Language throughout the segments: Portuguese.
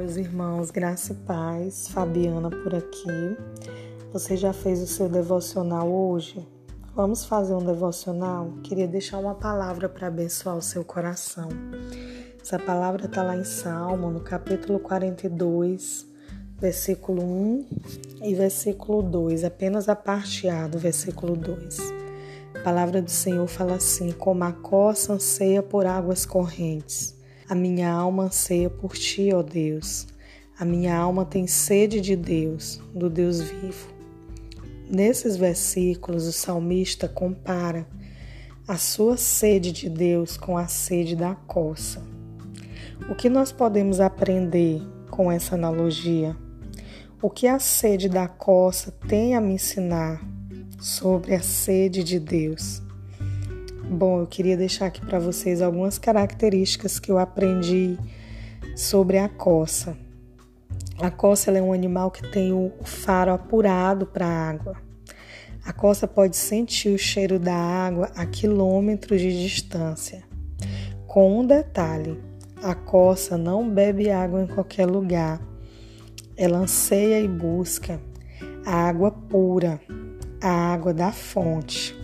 meus irmãos, graça e paz. Fabiana por aqui. Você já fez o seu devocional hoje? Vamos fazer um devocional? Queria deixar uma palavra para abençoar o seu coração. Essa palavra está lá em Salmo, no capítulo 42, versículo 1 e versículo 2, apenas a parte A do versículo 2. A palavra do Senhor fala assim: Como a coça anseia por águas correntes a minha alma anseia por ti, ó Deus. A minha alma tem sede de Deus, do Deus vivo. Nesses versículos, o salmista compara a sua sede de Deus com a sede da coça. O que nós podemos aprender com essa analogia? O que a sede da coça tem a me ensinar sobre a sede de Deus? Bom, eu queria deixar aqui para vocês algumas características que eu aprendi sobre a coça. A coça é um animal que tem o faro apurado para a água. A coça pode sentir o cheiro da água a quilômetros de distância. Com um detalhe: a coça não bebe água em qualquer lugar. Ela anseia e busca a água pura, a água da fonte.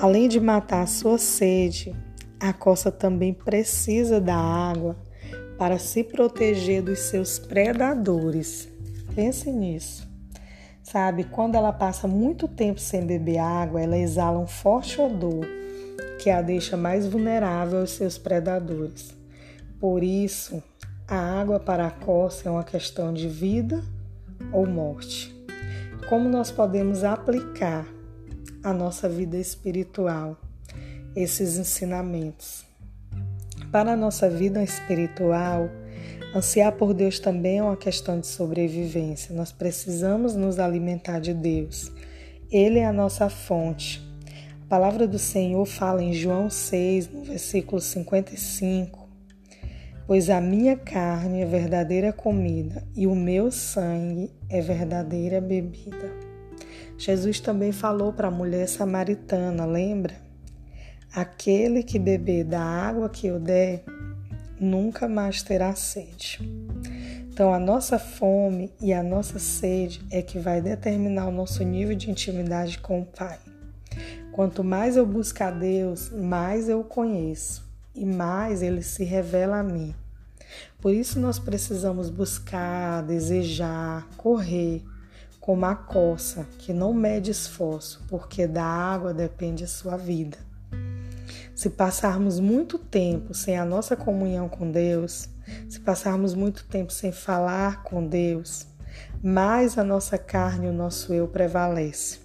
Além de matar a sua sede, a coça também precisa da água para se proteger dos seus predadores. Pense nisso. Sabe, quando ela passa muito tempo sem beber água, ela exala um forte odor que a deixa mais vulnerável aos seus predadores. Por isso, a água para a coça é uma questão de vida ou morte. Como nós podemos aplicar a nossa vida espiritual, esses ensinamentos. Para a nossa vida espiritual, ansiar por Deus também é uma questão de sobrevivência. Nós precisamos nos alimentar de Deus. Ele é a nossa fonte. A palavra do Senhor fala em João 6, no versículo 55. Pois a minha carne é verdadeira comida e o meu sangue é verdadeira bebida. Jesus também falou para a mulher samaritana, lembra? Aquele que beber da água que eu der, nunca mais terá sede. Então, a nossa fome e a nossa sede é que vai determinar o nosso nível de intimidade com o Pai. Quanto mais eu buscar Deus, mais eu o conheço e mais ele se revela a mim. Por isso, nós precisamos buscar, desejar, correr como a coça, que não mede esforço, porque da água depende a sua vida. Se passarmos muito tempo sem a nossa comunhão com Deus, se passarmos muito tempo sem falar com Deus, mais a nossa carne e o nosso eu prevalece.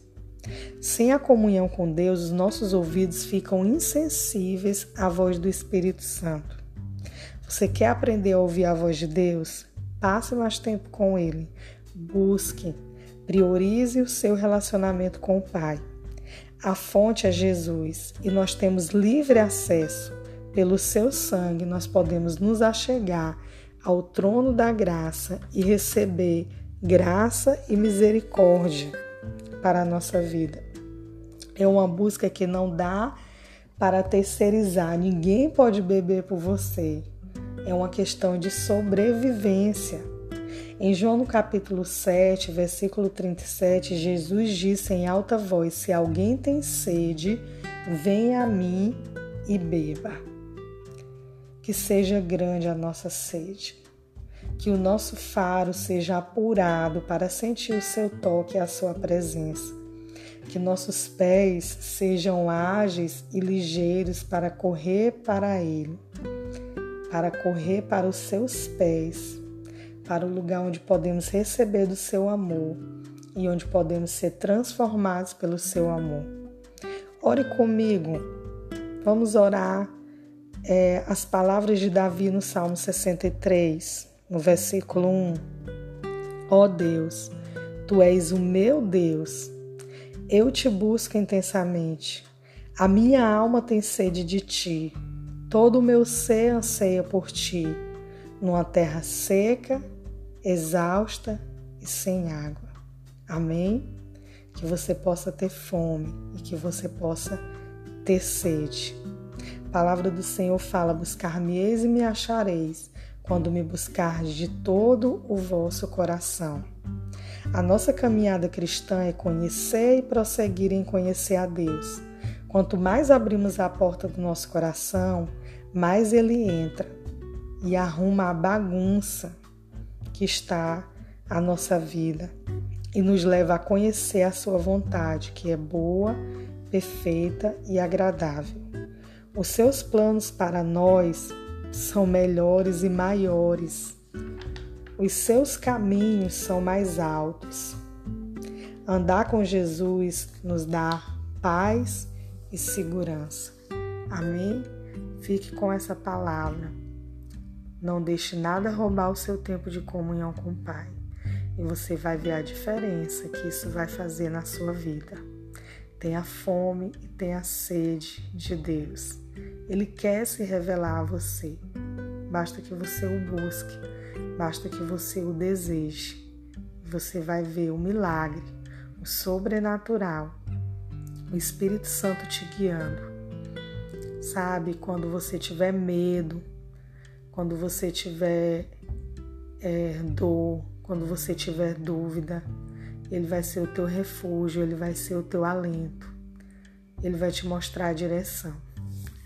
Sem a comunhão com Deus, os nossos ouvidos ficam insensíveis à voz do Espírito Santo. Você quer aprender a ouvir a voz de Deus? Passe mais tempo com Ele. Busque, Priorize o seu relacionamento com o Pai. A fonte é Jesus e nós temos livre acesso. Pelo seu sangue, nós podemos nos achegar ao trono da graça e receber graça e misericórdia para a nossa vida. É uma busca que não dá para terceirizar, ninguém pode beber por você. É uma questão de sobrevivência. Em João no capítulo 7, versículo 37, Jesus disse em alta voz: Se alguém tem sede, venha a mim e beba. Que seja grande a nossa sede. Que o nosso faro seja apurado para sentir o seu toque e a sua presença. Que nossos pés sejam ágeis e ligeiros para correr para Ele, para correr para os seus pés para o lugar onde podemos receber do seu amor e onde podemos ser transformados pelo seu amor. Ore comigo, vamos orar é, as palavras de Davi no Salmo 63, no versículo 1. Ó oh Deus, tu és o meu Deus, eu te busco intensamente. A minha alma tem sede de ti, todo o meu ser anseia por ti, numa terra seca exausta e sem água. Amém? Que você possa ter fome e que você possa ter sede. A palavra do Senhor fala: Buscar-me-eis e me achareis, quando me buscardes de todo o vosso coração. A nossa caminhada cristã é conhecer e prosseguir em conhecer a Deus. Quanto mais abrimos a porta do nosso coração, mais ele entra e arruma a bagunça que está a nossa vida e nos leva a conhecer a sua vontade, que é boa, perfeita e agradável. Os seus planos para nós são melhores e maiores. Os seus caminhos são mais altos. Andar com Jesus nos dá paz e segurança. Amém? Fique com essa palavra. Não deixe nada roubar o seu tempo de comunhão com o Pai. E você vai ver a diferença que isso vai fazer na sua vida. Tenha fome e tenha sede de Deus. Ele quer se revelar a você. Basta que você o busque, basta que você o deseje. Você vai ver o milagre, o sobrenatural, o Espírito Santo te guiando. Sabe, quando você tiver medo, quando você tiver é, dor, quando você tiver dúvida, ele vai ser o teu refúgio, ele vai ser o teu alento, ele vai te mostrar a direção.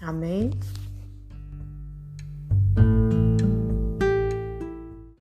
Amém?